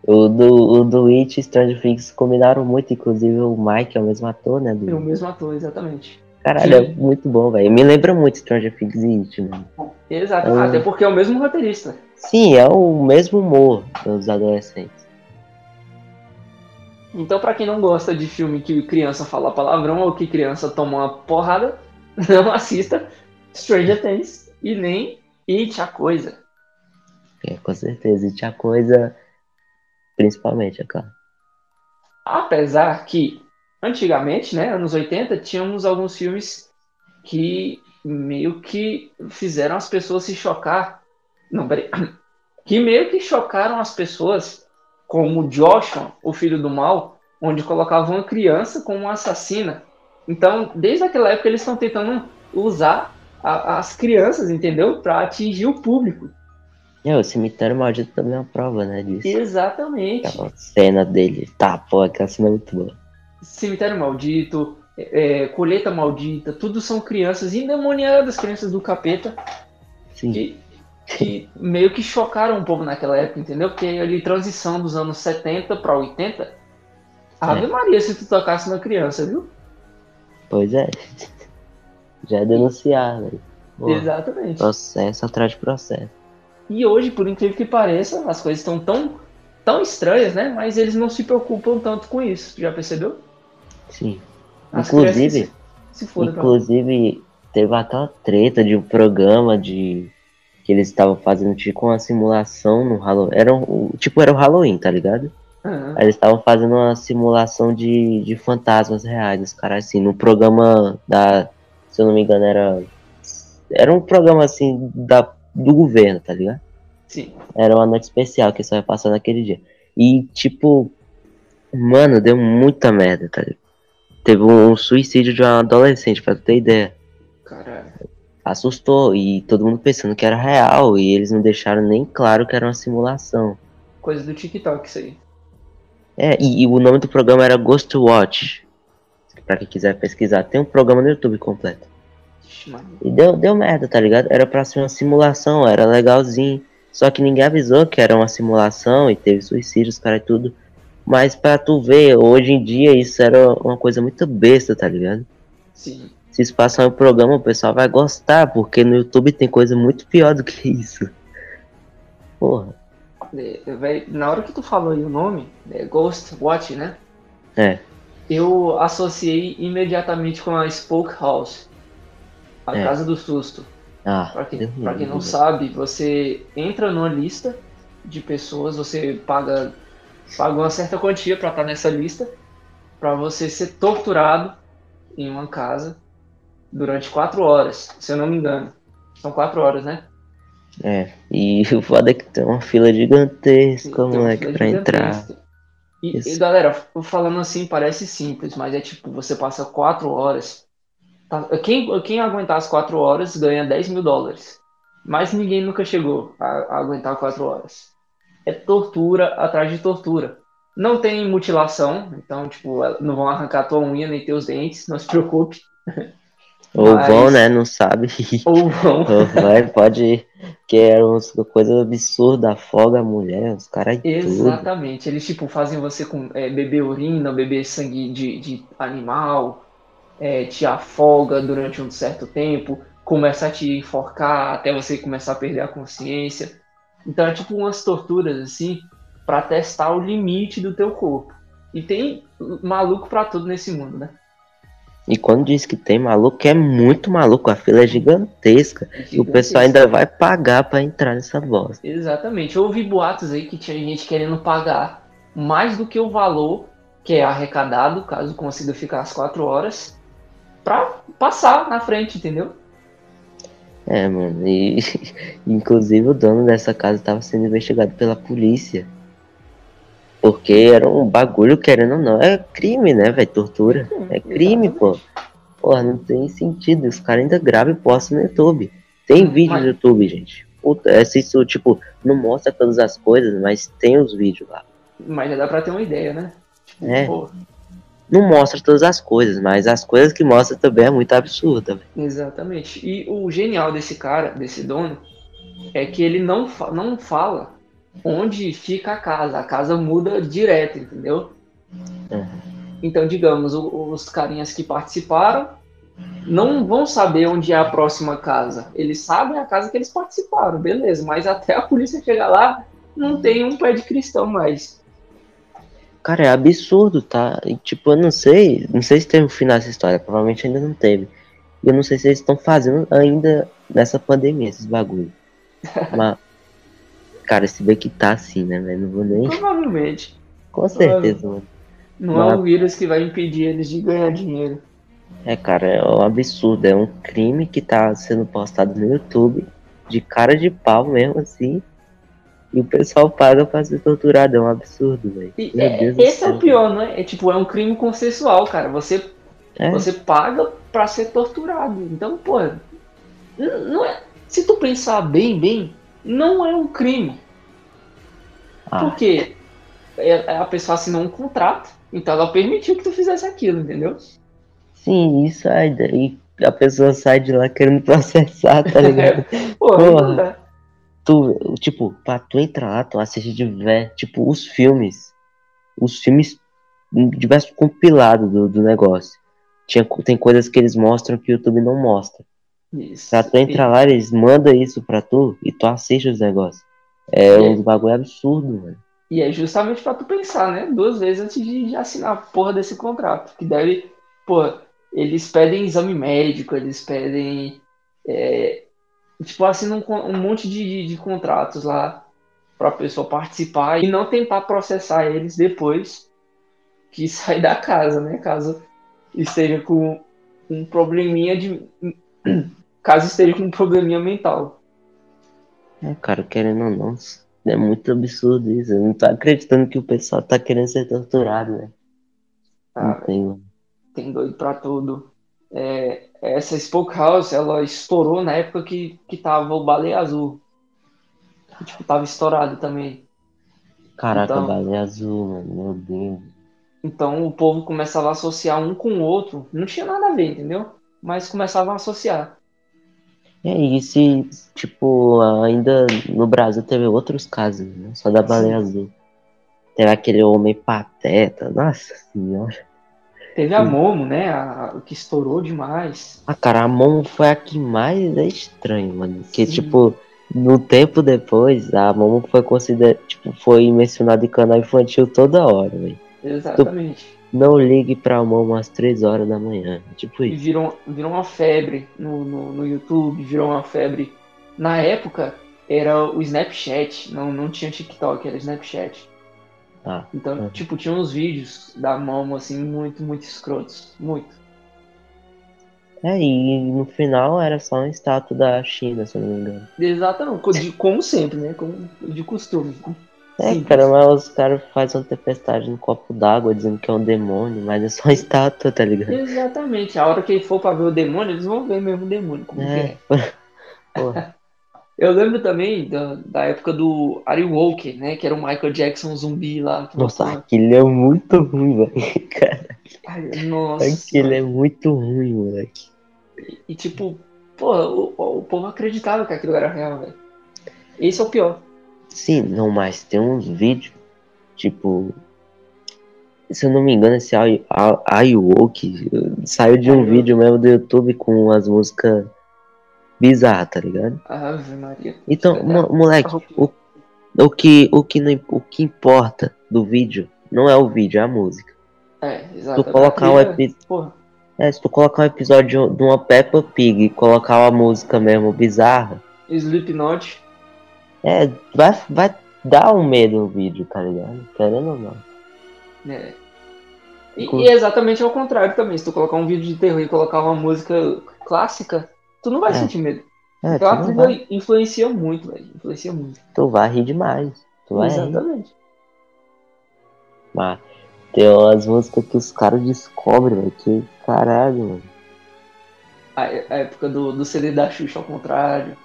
O do, o do It e Stranger Things combinaram muito, inclusive o Mike é o mesmo ator, né? Do... É o mesmo ator, exatamente. Caralho, Sim. é muito bom, velho. Me lembra muito Stranger Things e It, mano. Exato, é até porque é o mesmo roteirista. Sim, é o mesmo humor dos adolescentes. Então, para quem não gosta de filme que criança fala palavrão ou que criança toma uma porrada, não assista Stranger Things e nem It a Coisa. É, com certeza, It a Coisa, principalmente, é claro. Apesar que, antigamente, né, anos 80, tínhamos alguns filmes que meio que fizeram as pessoas se chocar. Não, peraí. Que meio que chocaram as pessoas como Joshua, o filho do mal, onde colocava uma criança como assassina. Então, desde aquela época, eles estão tentando usar a, as crianças, entendeu? Para atingir o público. É, o cemitério maldito também é uma prova, né, disso. Exatamente. Aquela cena dele, tá, pô, aquela cena é muito boa. Cemitério maldito, é, colheita maldita, tudo são crianças endemoniadas, crianças do capeta. Sim. Que, que meio que chocaram um pouco naquela época, entendeu? Porque ali, transição dos anos 70 para 80, Ave é. Maria se tu tocasse na criança, viu? Pois é. Já é denunciar, velho. Exatamente. Processo atrás de processo. E hoje, por incrível que pareça, as coisas estão tão, tão estranhas, né? Mas eles não se preocupam tanto com isso. Já percebeu? Sim. As inclusive, se, se inclusive teve aquela treta de um programa de que eles estavam fazendo tipo uma simulação no Halloween. Era um, tipo era o Halloween, tá ligado? Uhum. Aí eles estavam fazendo uma simulação de, de fantasmas reais, os caras assim, no programa da, se eu não me engano, era era um programa assim da do governo, tá ligado? Sim. Era uma noite especial que só ia passar naquele dia. E, tipo, mano, deu muita merda, tá ligado? Teve um suicídio de um adolescente, pra tu ter ideia. Caralho. Assustou, e todo mundo pensando que era real, e eles não deixaram nem claro que era uma simulação. Coisa do TikTok, isso aí. É, e, e o nome do programa era Ghost Watch. Pra quem quiser pesquisar, tem um programa no YouTube completo. E deu, deu merda, tá ligado? Era pra ser uma simulação, era legalzinho. Só que ninguém avisou que era uma simulação e teve suicídios, cara e tudo. Mas pra tu ver, hoje em dia isso era uma coisa muito besta, tá ligado? Sim. Se isso passar no programa, o pessoal vai gostar, porque no YouTube tem coisa muito pior do que isso. Porra. É, na hora que tu falou aí o nome, é Ghost Watch, né? É. Eu associei imediatamente com a Spoke House. A é. Casa do Susto. Ah, pra quem, pra quem não sabe, você entra numa lista de pessoas, você paga, paga uma certa quantia para estar nessa lista, para você ser torturado em uma casa durante quatro horas, se eu não me engano. São quatro horas, né? É, e o foda é que tem uma fila gigantesca, moleque, pra entrar. E, e, galera, falando assim parece simples, mas é tipo, você passa quatro horas Tá, quem, quem aguentar as quatro horas ganha 10 mil dólares. Mas ninguém nunca chegou a, a aguentar quatro horas. É tortura atrás de tortura. Não tem mutilação, então, tipo, não vão arrancar tua unha nem teus dentes, não se preocupe. Ou Mas... vão, né? Não sabe. Ou vão. Vai, pode ir. Que é uma coisa absurda, afoga a mulher, os caras. Exatamente. Tudo. Eles, tipo, fazem você com, é, beber urina, beber sangue de, de animal, é, te afoga durante um certo tempo, começa a te enforcar até você começar a perder a consciência. Então é tipo umas torturas assim para testar o limite do teu corpo. E tem maluco para tudo nesse mundo, né? E quando diz que tem maluco, é muito maluco, a fila é gigantesca. É gigantesca. E o pessoal ainda vai pagar para entrar nessa bosta. Exatamente. Eu ouvi boatos aí que tinha gente querendo pagar mais do que o valor que é arrecadado, caso consiga ficar as quatro horas, pra passar na frente, entendeu? É, mano, e inclusive o dono dessa casa estava sendo investigado pela polícia. Porque era um bagulho, querendo ou não, é crime, né, velho? Tortura. é crime, exatamente. pô. Porra, não tem sentido. Os caras ainda gravam e postam no YouTube. Tem vídeo mas... no YouTube, gente. Puta, é, isso, tipo, não mostra todas as coisas, mas tem os vídeos lá. Mas já dá pra ter uma ideia, né? Tipo, é. Pô, não mostra todas as coisas, mas as coisas que mostra também é muito absurda. Exatamente. E o genial desse cara, desse dono, é que ele não, fa não fala onde fica a casa. A casa muda direto, entendeu? Uhum. Então, digamos, os carinhas que participaram não vão saber onde é a próxima casa. Eles sabem a casa que eles participaram, beleza, mas até a polícia chegar lá, não tem um pé de cristão mais. Cara, é absurdo, tá? E, tipo, eu não sei, não sei se teve um final essa história, provavelmente ainda não teve. E eu não sei se eles estão fazendo ainda nessa pandemia, esses bagulho. Mas, cara, se vê que tá assim, né, velho? Não vou nem. Provavelmente. Com certeza, mano. Não Mas... é o vírus que vai impedir eles de ganhar dinheiro. É, cara, é um absurdo. É um crime que tá sendo postado no YouTube, de cara de pau mesmo, assim. E o pessoal paga pra ser torturado, é um absurdo, velho. É, esse é o pior, né? É tipo, é um crime consensual, cara. Você É. Você paga para ser torturado. Então, pô, não é. Se tu pensar bem, bem, não é um crime. Ah. Porque é, é a pessoa assinou um contrato, então ela permitiu que tu fizesse aquilo, entendeu? Sim, isso aí. Daí a pessoa sai de lá querendo processar, tá ligado? Porra, Porra tu, tipo, pra tu entrar lá, tu assiste de ver, tipo, os filmes. Os filmes diversos compilados do, do negócio. Tinha, tem coisas que eles mostram que o YouTube não mostra. Isso. Pra tu entrar lá, eles mandam isso pra tu e tu assiste os negócios. É um é. bagulho absurdo, mano. E é justamente pra tu pensar, né? Duas vezes antes de, assinar a porra desse contrato. Que deve, pô, eles pedem exame médico, eles pedem. É, tipo, assinam um, um monte de, de, de contratos lá pra pessoa participar e não tentar processar eles depois que sair da casa, né? Caso esteja com um probleminha de. Caso esteja com um probleminha mental. É, cara, querendo ou não, é muito absurdo isso. Eu não tô acreditando que o pessoal tá querendo ser torturado, né? Ah, tem... tem doido pra tudo. É, essa Spoke House, ela estourou na época que, que tava o Baleia Azul. Tipo, tava estourado também. Caraca, então, Baleia Azul, mano, meu Deus. Então o povo começava a associar um com o outro. Não tinha nada a ver, entendeu? Mas começavam a associar. É, e se, tipo, ainda no Brasil teve outros casos, né? Só da baleia Sim. azul. Teve aquele homem pateta, nossa senhora. Teve a Momo, né? A, que estourou demais. Ah, cara, a Momo foi a que mais é estranho, mano. Que, tipo, no tempo depois, a Momo foi considerada, tipo, foi mencionada em canal infantil toda hora, velho. Exatamente. Tu não ligue pra mão umas 3 horas da manhã. Tipo isso. Virou, virou uma febre no, no, no, YouTube, virou uma febre. Na época era o Snapchat, não, não tinha TikTok, era Snapchat. Ah, então, ah. tipo, tinha uns vídeos da mão assim, muito, muito escrotos. Muito. É, e no final era só uma estátua da China, se eu não me engano. Exatamente, como sempre, né? Como de costume. É, Sim. cara, mas os caras fazem uma tempestade no copo d'água dizendo que é um demônio, mas é só estátua, tá ligado? Exatamente. A hora que ele for pra ver o demônio, eles vão ver mesmo o demônio. Como é. é. Eu lembro também da, da época do Ari Walker, né? Que era o Michael Jackson zumbi lá. Nossa, aquele é muito ruim, velho, cara. Ai, nossa. Aquele é muito ruim, moleque. E, e tipo, pô, o, o povo acreditava que aquilo era real, velho. Esse é o pior. Sim, não, mas tem uns vídeos, tipo. Se eu não me engano, esse iWoke saiu de um vídeo mesmo do YouTube com as músicas bizarras, tá ligado? Ave Maria. Então, moleque, o, o, que, o, que não, o que importa do vídeo não é o vídeo, é a música. É, exato. Tu colocar um episódio. É, se tu colocar um episódio de uma Peppa Pig e colocar uma música mesmo bizarra. Slipknot. É, vai, vai dar um medo no vídeo, tá ligado? Querendo ou não. É. E, e, é exatamente ao contrário também. Se tu colocar um vídeo de terror e colocar uma música clássica, tu não vai é. sentir medo. É, então a trilha influencia muito, velho. Influencia muito. Tu vai rir demais. Tu vai exatamente. Rir. Mas tem umas músicas que os caras descobrem, velho. Que caralho, mano. A, a época do, do CD da Xuxa ao contrário.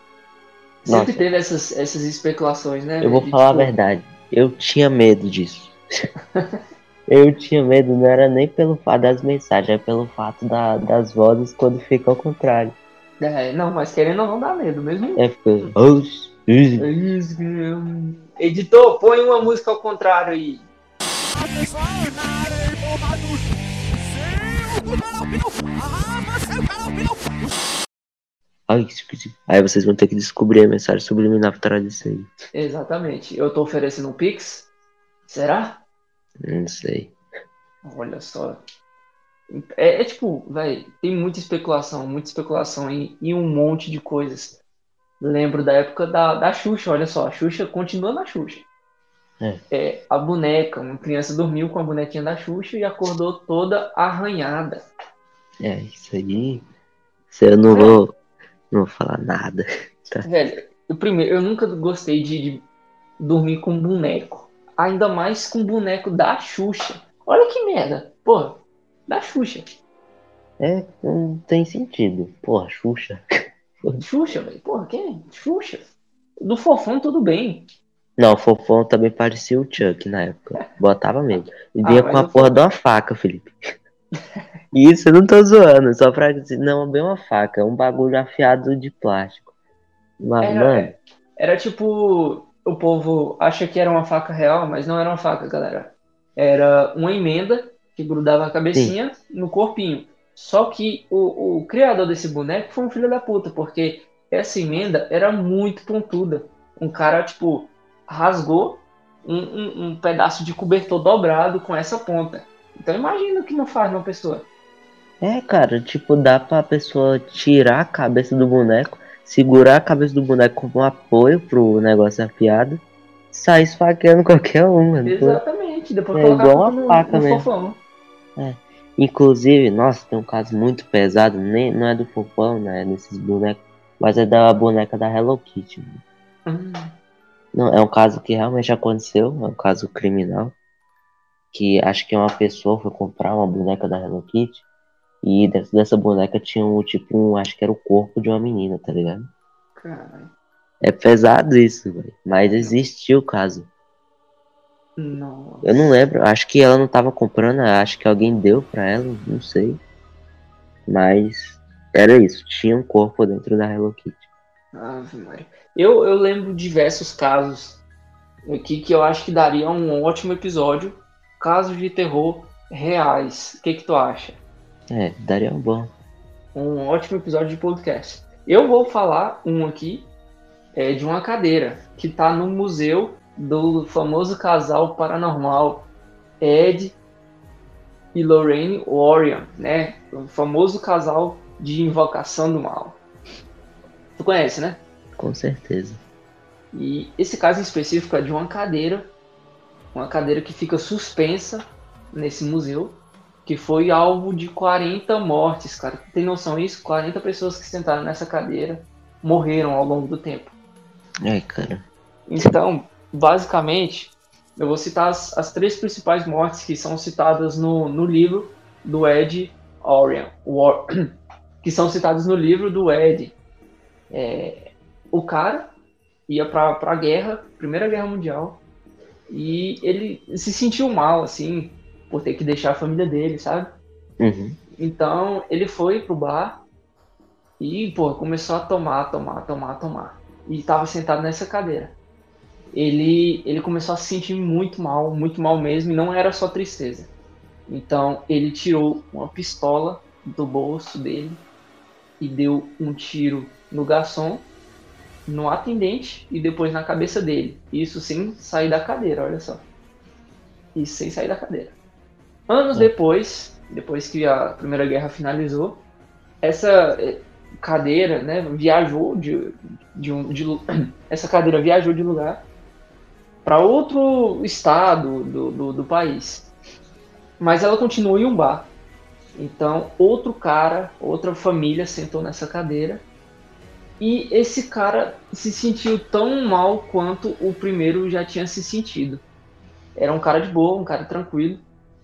Sempre Nossa. teve essas, essas especulações, né? Eu vou falar tipo... a verdade. Eu tinha medo disso. eu tinha medo, não era nem pelo fato das mensagens, é pelo fato da, das vozes quando fica ao contrário. É, não, mas querendo ou não dá medo mesmo. É porque. Editor, põe uma música ao contrário aí. Ai, Aí vocês vão ter que descobrir a mensagem subliminar por trás disso aí. Exatamente. Eu tô oferecendo um Pix? Será? Não sei. Olha só. É, é tipo, velho, tem muita especulação, muita especulação em, em, um monte de coisas. Lembro da época da, da Xuxa, olha só, a Xuxa continua na Xuxa. É. é. a boneca, uma criança dormiu com a bonequinha da Xuxa e acordou toda arranhada. É, isso aí. Isso eu não é. vou não vou falar nada. Tá. Velho, eu, primeiro, eu nunca gostei de, de dormir com boneco. Ainda mais com boneco da Xuxa. Olha que merda. Porra, da Xuxa. É, não tem sentido. Porra, Xuxa. Xuxa, velho. Porra, quem? Xuxa. Do Fofão, tudo bem. Não, o Fofão também parecia o Chuck na época. Botava mesmo. E vinha ah, com a porra de uma faca, Felipe. Isso, eu não tô zoando, só pra dizer, não, é bem uma faca, é um bagulho afiado de plástico. Mas, era, mano. Era tipo, o povo acha que era uma faca real, mas não era uma faca, galera. Era uma emenda que grudava a cabecinha Sim. no corpinho. Só que o, o criador desse boneco foi um filho da puta, porque essa emenda era muito pontuda. Um cara, tipo, rasgou um, um, um pedaço de cobertor dobrado com essa ponta. Então imagina o que não faz uma pessoa. É, cara, tipo, dá pra pessoa tirar a cabeça do boneco, segurar a cabeça do boneco como um apoio pro negócio afiado, sair esfaqueando qualquer um, mano. Exatamente, depois é colocar igual uma faca no, no mesmo. É. Inclusive, nossa, tem um caso muito pesado, nem, não é do fofão, né? É desses bonecos, mas é da boneca da Hello Kitty. Hum. Não, é um caso que realmente aconteceu, é um caso criminal. Que acho que uma pessoa foi comprar uma boneca da Hello Kitty. E dentro dessa boneca tinha um tipo, um, acho que era o corpo de uma menina, tá ligado? Caralho. É pesado isso, velho. Mas existiu o caso. Nossa. Eu não lembro, acho que ela não tava comprando, acho que alguém deu pra ela, não sei. Mas era isso, tinha um corpo dentro da Hello Kitty. Ave Maria. Eu, eu lembro diversos casos aqui que eu acho que daria um ótimo episódio. Casos de terror reais. O que, que tu acha? É, daria um bom. Um ótimo episódio de podcast. Eu vou falar um aqui é, de uma cadeira que tá no museu do famoso casal paranormal Ed e Lorraine Warren, né? O famoso casal de invocação do mal. Tu conhece, né? Com certeza. E esse caso em específico é de uma cadeira, uma cadeira que fica suspensa nesse museu, que foi alvo de 40 mortes, cara. Tem noção disso? 40 pessoas que sentaram nessa cadeira morreram ao longo do tempo. É, cara. Então, basicamente, eu vou citar as, as três principais mortes que são citadas no, no livro do Ed Orion, War, que são citadas no livro do Ed. É, o cara ia para a guerra, Primeira Guerra Mundial, e ele se sentiu mal, assim, por ter que deixar a família dele, sabe? Uhum. Então ele foi pro bar e, pô, começou a tomar, tomar, tomar, tomar. E tava sentado nessa cadeira ele, ele começou a se sentir muito mal, muito mal mesmo, e não era só tristeza. Então ele tirou uma pistola do bolso dele e deu um tiro no garçom, no atendente e depois na cabeça dele. Isso sem sair da cadeira, olha só. Isso sem sair da cadeira. Anos é. depois, depois que a Primeira Guerra finalizou, essa eh, cadeira, né, viajou de, de, um, de essa cadeira viajou de lugar para outro estado do, do, do, país. Mas ela continua em um bar. Então, outro cara, outra família sentou nessa cadeira. E esse cara se sentiu tão mal quanto o primeiro já tinha se sentido. Era um cara de boa, um cara tranquilo.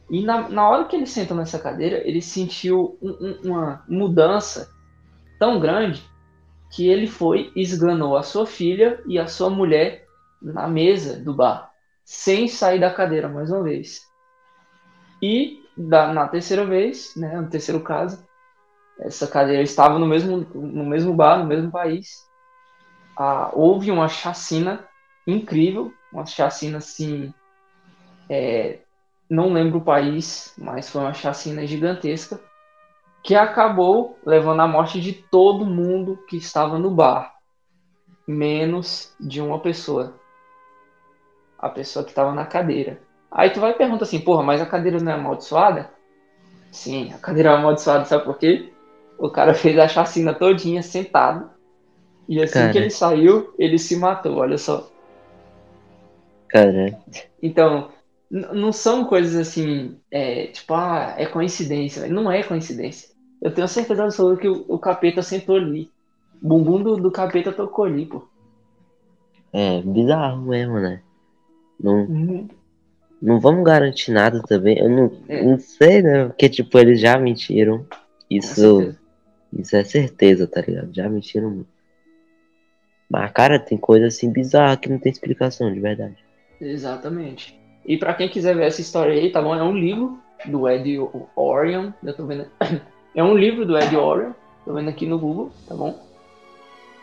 E na, na hora que ele sentou nessa cadeira, ele sentiu um, um, uma mudança tão grande que ele foi e esganou a sua filha e a sua mulher na mesa do bar, sem sair da cadeira mais uma vez. E da, na terceira vez, né, no terceiro caso, essa cadeira estava no mesmo, no mesmo bar, no mesmo país. Ah, houve uma chacina incrível, uma chacina assim, é, não lembro o país, mas foi uma chacina gigantesca que acabou levando à morte de todo mundo que estava no bar, menos de uma pessoa a pessoa que estava na cadeira. Aí tu vai e pergunta assim, porra, mas a cadeira não é amaldiçoada? Sim, a cadeira é amaldiçoada, sabe por quê? O cara fez a chacina todinha sentado. E assim cara. que ele saiu, ele se matou, olha só. Cara. Então, não são coisas assim, é, tipo, ah, é coincidência. Não é coincidência. Eu tenho certeza absoluta que o, o capeta sentou ali. O bumbum do, do capeta tocou ali, pô. É, bizarro mesmo, né? Não, uhum. não vamos garantir nada também. Eu não, é. não sei, né? Porque, tipo, eles já mentiram. Isso, isso é certeza, tá ligado? Já mentiram muito. Mas, cara, tem coisa assim bizarra que não tem explicação, de verdade. Exatamente. E para quem quiser ver essa história aí, tá bom? É um livro do Ed Orion. Eu tô vendo. É um livro do Ed Orion. Tô vendo aqui no Google, tá bom?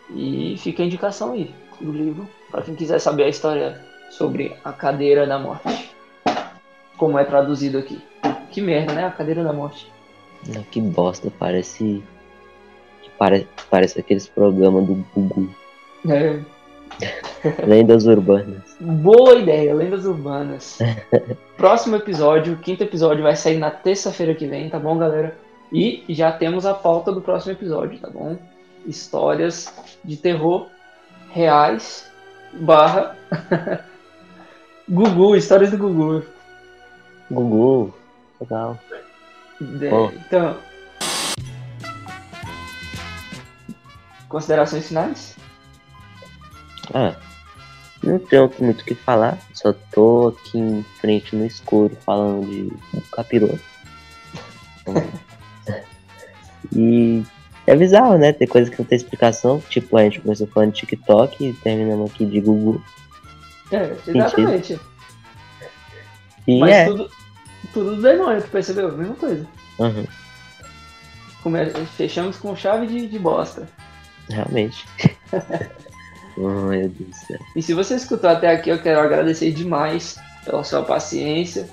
E fica a indicação aí do livro para quem quiser saber a história sobre a cadeira da morte. Como é traduzido aqui. Que merda, né? A cadeira da morte. Que bosta, parece. Parece, parece aqueles programas do Google. É. Lendas urbanas. Boa ideia, lendas urbanas. Próximo episódio, quinto episódio, vai sair na terça-feira que vem, tá bom, galera? E já temos a pauta do próximo episódio, tá bom? Histórias de terror reais barra Gugu, histórias do Gugu. Gugu, legal. De. Então, considerações finais? Ah, não tenho muito o que falar, só tô aqui em frente no escuro falando de capiroto. e é bizarro, né? Tem coisa que não tem explicação, tipo, a gente começou falando de TikTok e terminamos aqui de Google. É, exatamente. E Mas é. tudo, tudo do demônio, tu percebeu? Mesma coisa. Uhum. Fechamos com chave de, de bosta. Realmente. Oh, meu Deus do céu. E se você escutou até aqui, eu quero agradecer demais pela sua paciência.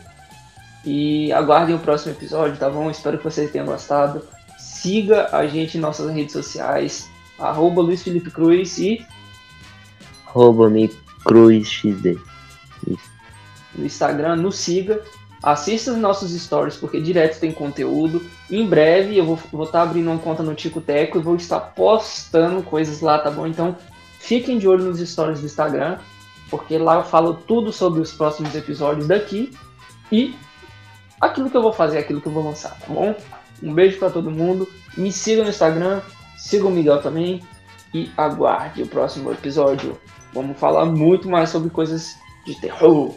E aguardem o próximo episódio, tá bom? Espero que vocês tenham gostado. Siga a gente em nossas redes sociais. Arroba Luiz Felipe Cruz e. Arroba me Cruz XD. No Instagram, nos siga. Assista os nossos stories, porque direto tem conteúdo. Em breve eu vou estar tá abrindo uma conta no Tico Teco e vou estar postando coisas lá, tá bom? Então Fiquem de olho nos stories do Instagram, porque lá eu falo tudo sobre os próximos episódios daqui e aquilo que eu vou fazer, aquilo que eu vou lançar, tá bom? Um beijo para todo mundo. Me siga no Instagram, siga o Miguel também e aguarde o próximo episódio. Vamos falar muito mais sobre coisas de terror.